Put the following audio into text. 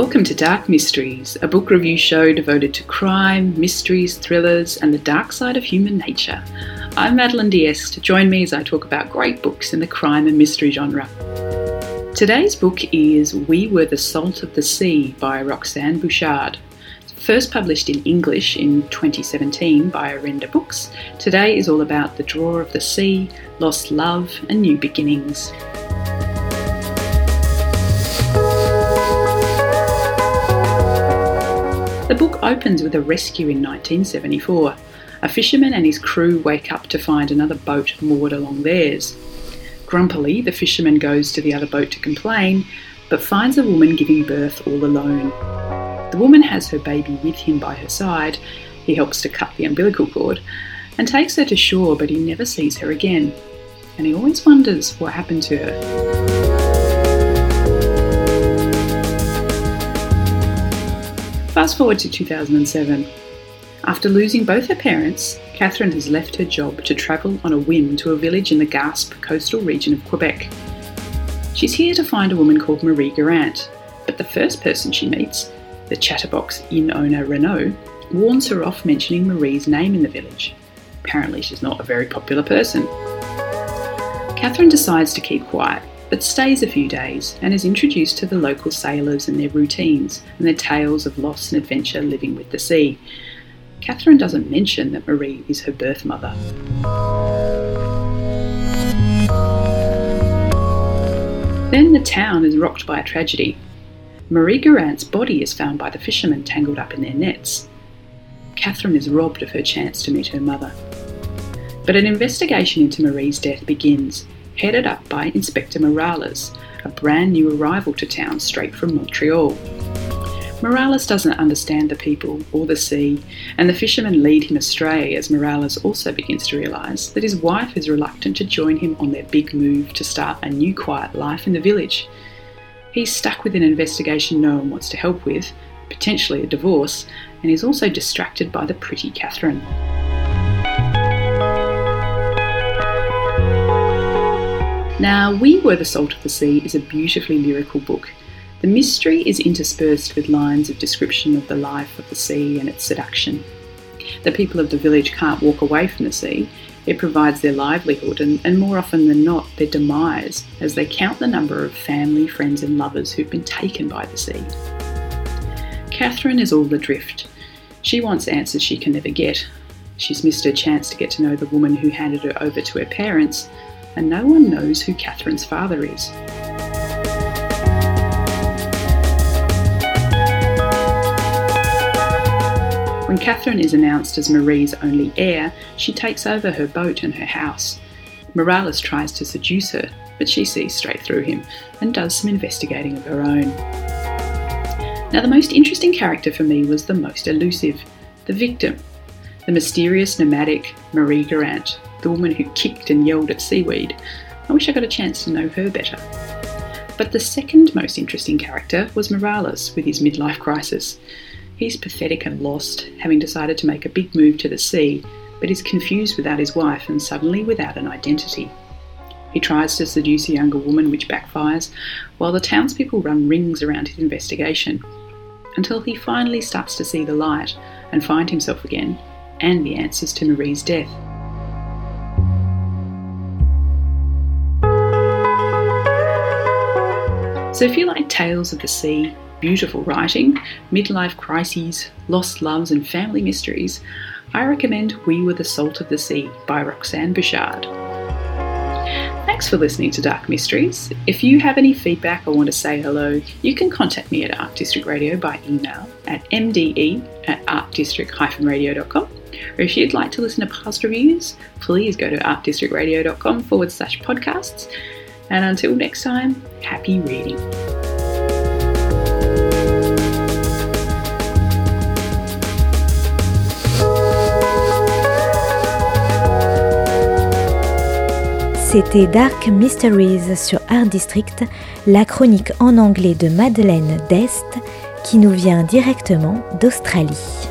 Welcome to Dark Mysteries, a book review show devoted to crime, mysteries, thrillers, and the dark side of human nature. I'm Madeline Diest. Join me as I talk about great books in the crime and mystery genre. Today's book is We Were the Salt of the Sea by Roxanne Bouchard. First published in English in 2017 by Orenda Books, today is all about the draw of the sea, lost love, and new beginnings. The book opens with a rescue in 1974. A fisherman and his crew wake up to find another boat moored along theirs. Grumpily, the fisherman goes to the other boat to complain, but finds a woman giving birth all alone. The woman has her baby with him by her side. He helps to cut the umbilical cord and takes her to shore, but he never sees her again. And he always wonders what happened to her. Fast forward to 2007. After losing both her parents, Catherine has left her job to travel on a whim to a village in the Gaspe coastal region of Quebec. She's here to find a woman called Marie Garant, but the first person she meets, the chatterbox inn owner Renault, warns her off mentioning Marie's name in the village. Apparently, she's not a very popular person. Catherine decides to keep quiet but stays a few days and is introduced to the local sailors and their routines and their tales of loss and adventure living with the sea. Catherine doesn't mention that Marie is her birth mother. Then the town is rocked by a tragedy. Marie Garant's body is found by the fishermen tangled up in their nets. Catherine is robbed of her chance to meet her mother. But an investigation into Marie's death begins, headed up by Inspector Morales, a brand new arrival to town straight from Montreal. Morales doesn't understand the people or the sea, and the fishermen lead him astray as Morales also begins to realise that his wife is reluctant to join him on their big move to start a new quiet life in the village. He's stuck with an investigation no one wants to help with, potentially a divorce, and is also distracted by the pretty Catherine. Now, We Were the Salt of the Sea is a beautifully lyrical book. The mystery is interspersed with lines of description of the life of the sea and its seduction. The people of the village can't walk away from the sea. It provides their livelihood and, and more often than not, their demise as they count the number of family, friends, and lovers who've been taken by the sea. Catherine is all adrift. She wants answers she can never get. She's missed her chance to get to know the woman who handed her over to her parents, and no one knows who Catherine's father is. When Catherine is announced as Marie's only heir, she takes over her boat and her house. Morales tries to seduce her, but she sees straight through him and does some investigating of her own. Now, the most interesting character for me was the most elusive the victim, the mysterious nomadic Marie Garant, the woman who kicked and yelled at seaweed. I wish I got a chance to know her better. But the second most interesting character was Morales with his midlife crisis. He's pathetic and lost, having decided to make a big move to the sea, but is confused without his wife and suddenly without an identity. He tries to seduce a younger woman, which backfires, while the townspeople run rings around his investigation, until he finally starts to see the light and find himself again, and the answers to Marie's death. So if you like tales of the sea, beautiful writing, midlife crises, lost loves, and family mysteries, I recommend We Were the Salt of the Sea by Roxanne Bouchard. Thanks for listening to Dark Mysteries. If you have any feedback or want to say hello, you can contact me at Art District Radio by email at mde at artdistrict-radio.com. Or if you'd like to listen to past reviews, please go to artdistrictradio.com forward slash podcasts And until next time, happy reading. C'était Dark Mysteries sur Art District, la chronique en anglais de Madeleine Dest qui nous vient directement d'Australie.